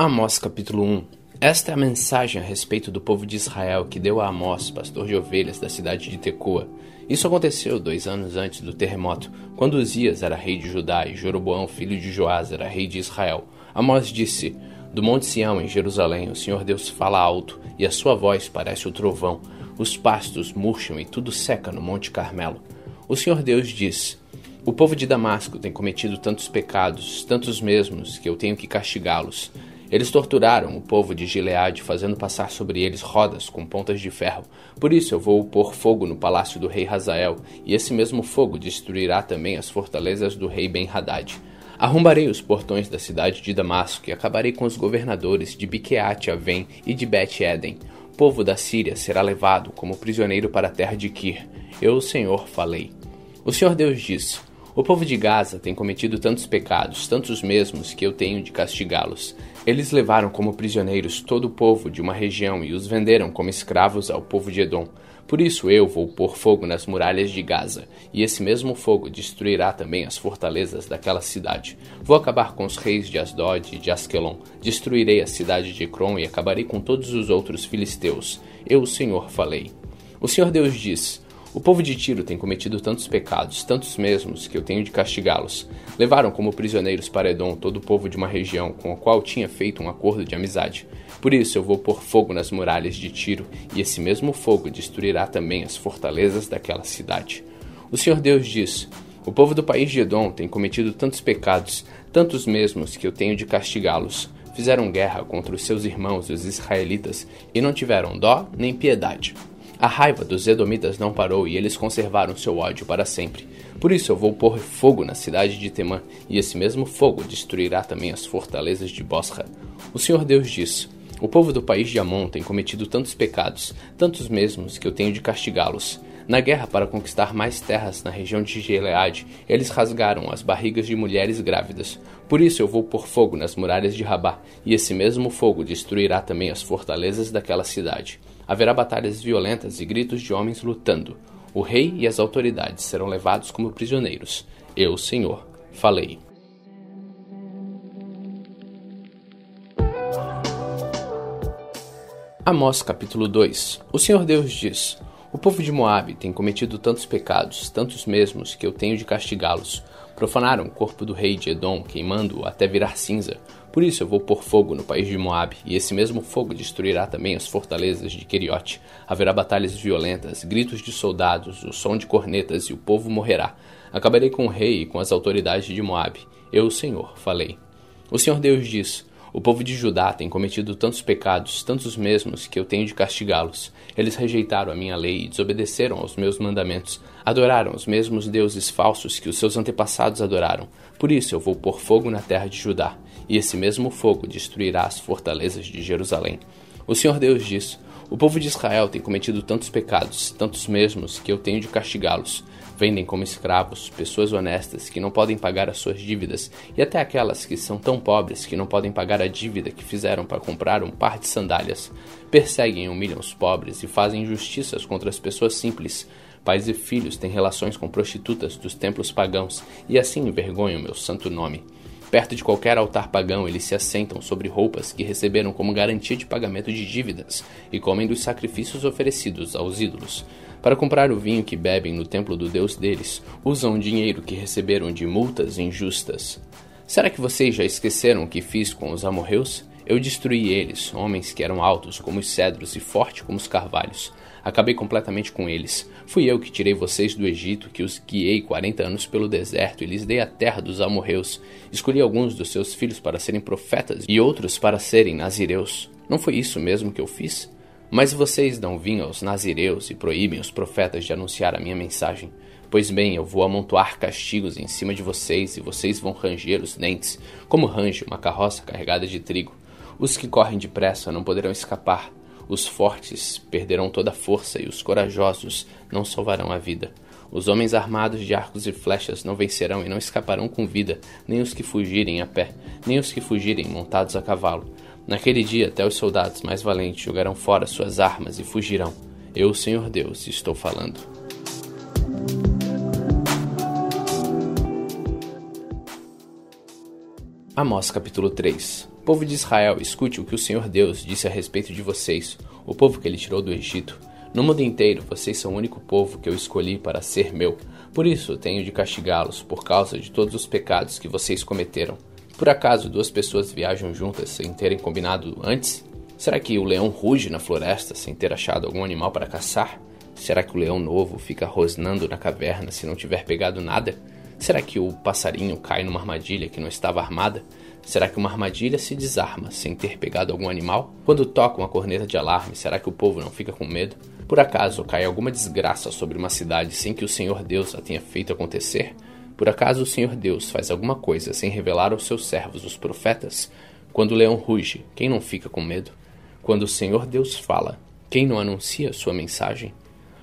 Amós capítulo 1 Esta é a mensagem a respeito do povo de Israel que deu a Amós, pastor de ovelhas da cidade de Tecoa. Isso aconteceu dois anos antes do terremoto, quando Uzias era rei de Judá e Jeroboão, filho de Joás, era rei de Israel. Amós disse: Do monte Sião, em Jerusalém, o Senhor Deus fala alto, e a sua voz parece o trovão. Os pastos murcham e tudo seca no monte Carmelo. O Senhor Deus diz: O povo de Damasco tem cometido tantos pecados, tantos mesmos, que eu tenho que castigá-los. Eles torturaram o povo de Gileade, fazendo passar sobre eles rodas com pontas de ferro. Por isso eu vou pôr fogo no palácio do rei Hazael, e esse mesmo fogo destruirá também as fortalezas do rei Ben-Hadad. Arrombarei os portões da cidade de Damasco e acabarei com os governadores de Biqueate Avém e de Bet-Eden. O povo da Síria será levado como prisioneiro para a terra de Kir. Eu, o Senhor, falei. O Senhor Deus disse: o povo de Gaza tem cometido tantos pecados, tantos mesmos, que eu tenho de castigá-los. Eles levaram como prisioneiros todo o povo de uma região e os venderam como escravos ao povo de Edom. Por isso eu vou pôr fogo nas muralhas de Gaza, e esse mesmo fogo destruirá também as fortalezas daquela cidade. Vou acabar com os reis de Asdod e de Askelon, destruirei a cidade de Ecrom e acabarei com todos os outros filisteus. Eu, o Senhor, falei. O Senhor Deus diz: o povo de Tiro tem cometido tantos pecados, tantos mesmos, que eu tenho de castigá-los. Levaram como prisioneiros para Edom todo o povo de uma região com o qual tinha feito um acordo de amizade. Por isso eu vou pôr fogo nas muralhas de Tiro, e esse mesmo fogo destruirá também as fortalezas daquela cidade. O Senhor Deus diz: O povo do país de Edom tem cometido tantos pecados, tantos mesmos, que eu tenho de castigá-los. Fizeram guerra contra os seus irmãos, os israelitas, e não tiveram dó nem piedade. A raiva dos Edomitas não parou e eles conservaram seu ódio para sempre. Por isso eu vou pôr fogo na cidade de Temã, e esse mesmo fogo destruirá também as fortalezas de Bosra. O Senhor Deus diz: O povo do país de Amon tem cometido tantos pecados, tantos mesmos, que eu tenho de castigá-los. Na guerra para conquistar mais terras na região de Gileade, eles rasgaram as barrigas de mulheres grávidas. Por isso eu vou pôr fogo nas muralhas de Rabá, e esse mesmo fogo destruirá também as fortalezas daquela cidade. Haverá batalhas violentas e gritos de homens lutando. O rei e as autoridades serão levados como prisioneiros. Eu, Senhor, falei. Amós capítulo 2 O Senhor Deus diz: O povo de Moabe tem cometido tantos pecados, tantos mesmos, que eu tenho de castigá-los. Profanaram o corpo do rei de Edom, queimando-o até virar cinza. Por isso eu vou pôr fogo no país de Moabe, e esse mesmo fogo destruirá também as fortalezas de Queriote. Haverá batalhas violentas, gritos de soldados, o som de cornetas, e o povo morrerá. Acabarei com o rei e com as autoridades de Moabe. Eu, o Senhor, falei. O Senhor Deus diz: o povo de Judá tem cometido tantos pecados, tantos mesmos, que eu tenho de castigá-los. Eles rejeitaram a minha lei e desobedeceram aos meus mandamentos. Adoraram os mesmos deuses falsos que os seus antepassados adoraram. Por isso eu vou pôr fogo na terra de Judá, e esse mesmo fogo destruirá as fortalezas de Jerusalém. O Senhor Deus diz: O povo de Israel tem cometido tantos pecados, tantos mesmos, que eu tenho de castigá-los. Vendem como escravos pessoas honestas que não podem pagar as suas dívidas e até aquelas que são tão pobres que não podem pagar a dívida que fizeram para comprar um par de sandálias. Perseguem e humilham os pobres e fazem injustiças contra as pessoas simples. Pais e filhos têm relações com prostitutas dos templos pagãos e assim envergonham meu santo nome. Perto de qualquer altar pagão, eles se assentam sobre roupas que receberam como garantia de pagamento de dívidas e comem dos sacrifícios oferecidos aos ídolos. Para comprar o vinho que bebem no templo do Deus deles, usam o dinheiro que receberam de multas injustas. Será que vocês já esqueceram o que fiz com os amorreus? Eu destruí eles, homens que eram altos como os cedros e fortes como os carvalhos. Acabei completamente com eles. Fui eu que tirei vocês do Egito, que os guiei quarenta anos pelo deserto e lhes dei a terra dos amorreus. Escolhi alguns dos seus filhos para serem profetas e outros para serem nazireus. Não foi isso mesmo que eu fiz? Mas vocês dão vinho aos nazireus e proíbem os profetas de anunciar a minha mensagem. Pois bem, eu vou amontoar castigos em cima de vocês e vocês vão ranger os dentes, como range uma carroça carregada de trigo. Os que correm depressa não poderão escapar. Os fortes perderão toda a força e os corajosos não salvarão a vida. Os homens armados de arcos e flechas não vencerão e não escaparão com vida, nem os que fugirem a pé, nem os que fugirem montados a cavalo. Naquele dia, até os soldados mais valentes jogarão fora suas armas e fugirão. Eu, Senhor Deus, estou falando. Amós capítulo 3 Povo de Israel, escute o que o Senhor Deus disse a respeito de vocês, o povo que ele tirou do Egito. No mundo inteiro, vocês são o único povo que eu escolhi para ser meu. Por isso, tenho de castigá-los por causa de todos os pecados que vocês cometeram. Por acaso duas pessoas viajam juntas sem terem combinado antes? Será que o leão ruge na floresta sem ter achado algum animal para caçar? Será que o leão novo fica rosnando na caverna se não tiver pegado nada? Será que o passarinho cai numa armadilha que não estava armada? Será que uma armadilha se desarma sem ter pegado algum animal? Quando toca uma corneta de alarme, será que o povo não fica com medo? Por acaso cai alguma desgraça sobre uma cidade sem que o Senhor Deus a tenha feito acontecer? Por acaso o Senhor Deus faz alguma coisa sem revelar aos seus servos, os profetas? Quando o leão ruge, quem não fica com medo? Quando o Senhor Deus fala, quem não anuncia sua mensagem?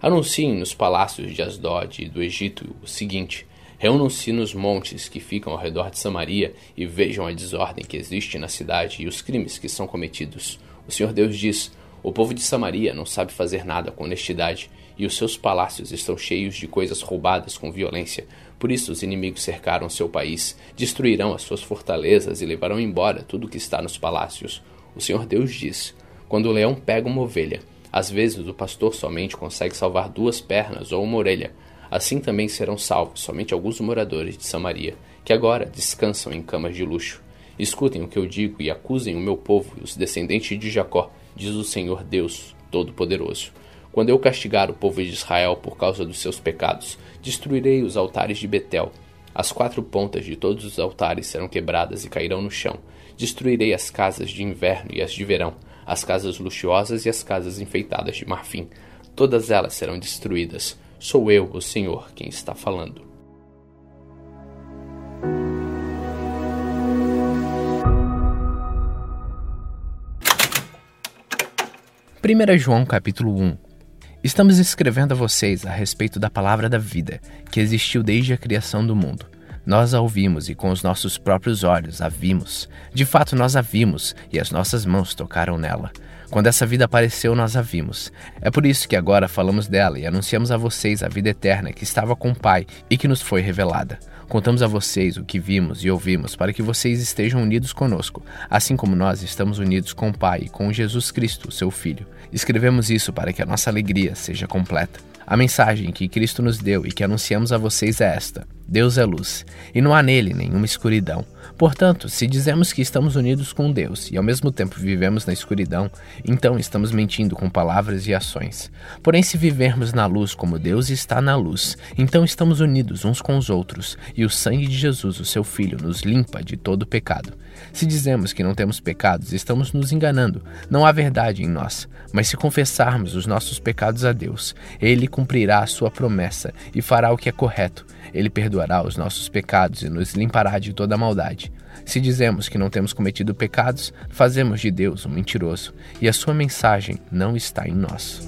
Anunciem nos palácios de Asdod e do Egito o seguinte: Reúnam-se nos montes que ficam ao redor de Samaria e vejam a desordem que existe na cidade e os crimes que são cometidos. O Senhor Deus diz: O povo de Samaria não sabe fazer nada com honestidade, e os seus palácios estão cheios de coisas roubadas com violência. Por isso os inimigos cercaram seu país, destruirão as suas fortalezas e levarão embora tudo o que está nos palácios. O Senhor Deus diz: Quando o leão pega uma ovelha, às vezes o pastor somente consegue salvar duas pernas ou uma orelha Assim também serão salvos somente alguns moradores de Samaria, que agora descansam em camas de luxo. Escutem o que eu digo e acusem o meu povo e os descendentes de Jacó, diz o Senhor Deus Todo-Poderoso. Quando eu castigar o povo de Israel por causa dos seus pecados, destruirei os altares de Betel. As quatro pontas de todos os altares serão quebradas e cairão no chão. Destruirei as casas de inverno e as de verão, as casas luxuosas e as casas enfeitadas de marfim. Todas elas serão destruídas Sou eu, o Senhor, quem está falando. Primeira João capítulo 1 Estamos escrevendo a vocês a respeito da palavra da vida, que existiu desde a criação do mundo. Nós a ouvimos e com os nossos próprios olhos a vimos. De fato, nós a vimos e as nossas mãos tocaram nela. Quando essa vida apareceu, nós a vimos. É por isso que agora falamos dela e anunciamos a vocês a vida eterna que estava com o Pai e que nos foi revelada. Contamos a vocês o que vimos e ouvimos para que vocês estejam unidos conosco, assim como nós estamos unidos com o Pai e com Jesus Cristo, seu Filho. Escrevemos isso para que a nossa alegria seja completa. A mensagem que Cristo nos deu e que anunciamos a vocês é esta: Deus é luz, e não há nele nenhuma escuridão. Portanto, se dizemos que estamos unidos com Deus e ao mesmo tempo vivemos na escuridão, então estamos mentindo com palavras e ações. Porém, se vivermos na luz como Deus está na luz, então estamos unidos uns com os outros, e o sangue de Jesus, o seu Filho, nos limpa de todo pecado. Se dizemos que não temos pecados, estamos nos enganando. Não há verdade em nós. Mas se confessarmos os nossos pecados a Deus, Ele cumprirá a sua promessa e fará o que é correto ele perdoará os nossos pecados e nos limpará de toda maldade. Se dizemos que não temos cometido pecados, fazemos de Deus um mentiroso, e a sua mensagem não está em nós.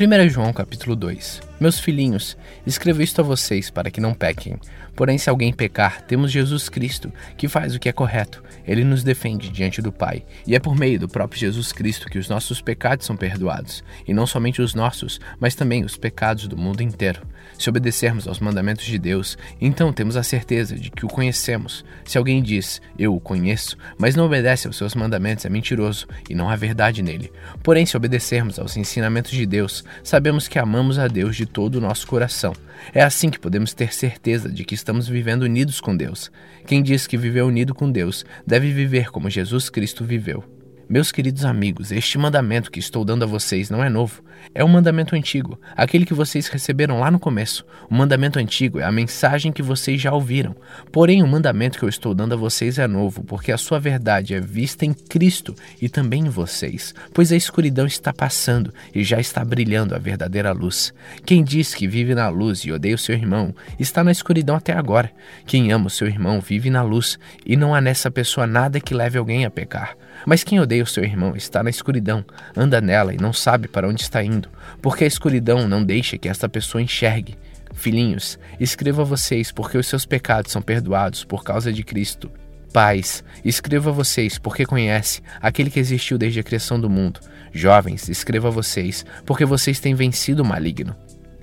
1 João capítulo 2 Meus filhinhos, escrevo isto a vocês para que não pequem. Porém, se alguém pecar, temos Jesus Cristo, que faz o que é correto. Ele nos defende diante do Pai. E é por meio do próprio Jesus Cristo que os nossos pecados são perdoados. E não somente os nossos, mas também os pecados do mundo inteiro. Se obedecermos aos mandamentos de Deus, então temos a certeza de que o conhecemos. Se alguém diz, eu o conheço, mas não obedece aos seus mandamentos, é mentiroso e não há verdade nele. Porém, se obedecermos aos ensinamentos de Deus, sabemos que amamos a Deus de todo o nosso coração. É assim que podemos ter certeza de que estamos vivendo unidos com Deus. Quem diz que viveu unido com Deus deve viver como Jesus Cristo viveu. Meus queridos amigos, este mandamento que estou dando a vocês não é novo. É um mandamento antigo, aquele que vocês receberam lá no começo. O mandamento antigo é a mensagem que vocês já ouviram. Porém, o mandamento que eu estou dando a vocês é novo, porque a sua verdade é vista em Cristo e também em vocês. Pois a escuridão está passando e já está brilhando a verdadeira luz. Quem diz que vive na luz e odeia o seu irmão, está na escuridão até agora. Quem ama o seu irmão vive na luz, e não há nessa pessoa nada que leve alguém a pecar. Mas quem odeia o seu irmão está na escuridão, anda nela e não sabe para onde está indo, porque a escuridão não deixa que esta pessoa enxergue. Filhinhos, escrevo a vocês porque os seus pecados são perdoados por causa de Cristo. Pais, escrevo a vocês porque conhece aquele que existiu desde a criação do mundo. Jovens, escrevo a vocês porque vocês têm vencido o maligno.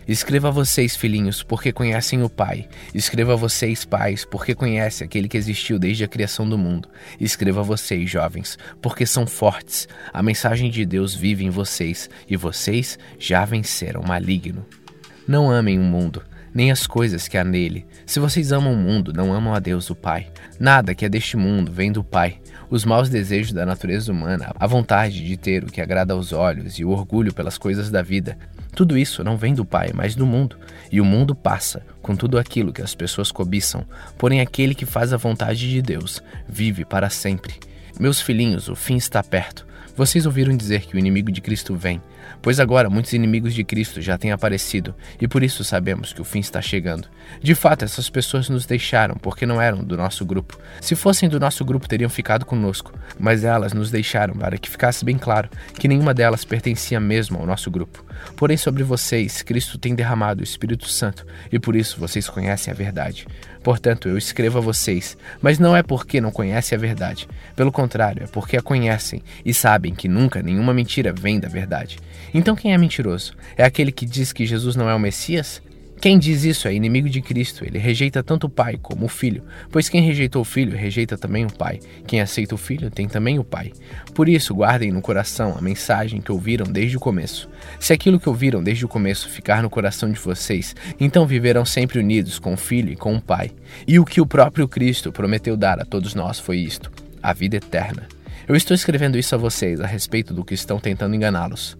Escreva a vocês, filhinhos, porque conhecem o Pai. Escreva a vocês, pais, porque conhecem aquele que existiu desde a criação do mundo. Escreva a vocês, jovens, porque são fortes. A mensagem de Deus vive em vocês e vocês já venceram o maligno. Não amem o mundo, nem as coisas que há nele. Se vocês amam o mundo, não amam a Deus, o Pai. Nada que é deste mundo vem do Pai. Os maus desejos da natureza humana, a vontade de ter o que agrada aos olhos e o orgulho pelas coisas da vida, tudo isso não vem do Pai, mas do mundo. E o mundo passa, com tudo aquilo que as pessoas cobiçam. Porém, aquele que faz a vontade de Deus vive para sempre. Meus filhinhos, o fim está perto. Vocês ouviram dizer que o inimigo de Cristo vem, pois agora muitos inimigos de Cristo já têm aparecido e por isso sabemos que o fim está chegando. De fato, essas pessoas nos deixaram porque não eram do nosso grupo. Se fossem do nosso grupo, teriam ficado conosco, mas elas nos deixaram para que ficasse bem claro que nenhuma delas pertencia mesmo ao nosso grupo. Porém, sobre vocês, Cristo tem derramado o Espírito Santo e por isso vocês conhecem a verdade. Portanto, eu escrevo a vocês, mas não é porque não conhecem a verdade. Pelo contrário, é porque a conhecem e sabem que nunca nenhuma mentira vem da verdade. Então quem é mentiroso? É aquele que diz que Jesus não é o Messias? Quem diz isso é inimigo de Cristo, ele rejeita tanto o Pai como o Filho, pois quem rejeitou o Filho rejeita também o Pai. Quem aceita o Filho tem também o Pai. Por isso, guardem no coração a mensagem que ouviram desde o começo. Se aquilo que ouviram desde o começo ficar no coração de vocês, então viverão sempre unidos com o Filho e com o Pai. E o que o próprio Cristo prometeu dar a todos nós foi isto: a vida eterna. Eu estou escrevendo isso a vocês a respeito do que estão tentando enganá-los.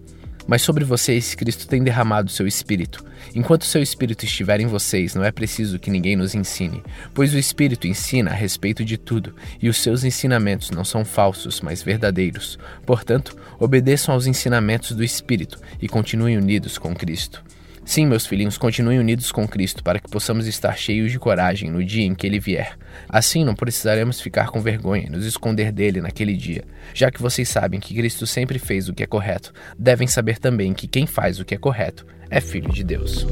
Mas sobre vocês, Cristo tem derramado seu Espírito. Enquanto seu Espírito estiver em vocês, não é preciso que ninguém nos ensine, pois o Espírito ensina a respeito de tudo, e os seus ensinamentos não são falsos, mas verdadeiros. Portanto, obedeçam aos ensinamentos do Espírito e continuem unidos com Cristo. Sim, meus filhinhos, continuem unidos com Cristo para que possamos estar cheios de coragem no dia em que Ele vier. Assim não precisaremos ficar com vergonha e nos esconder dele naquele dia. Já que vocês sabem que Cristo sempre fez o que é correto, devem saber também que quem faz o que é correto é filho de Deus.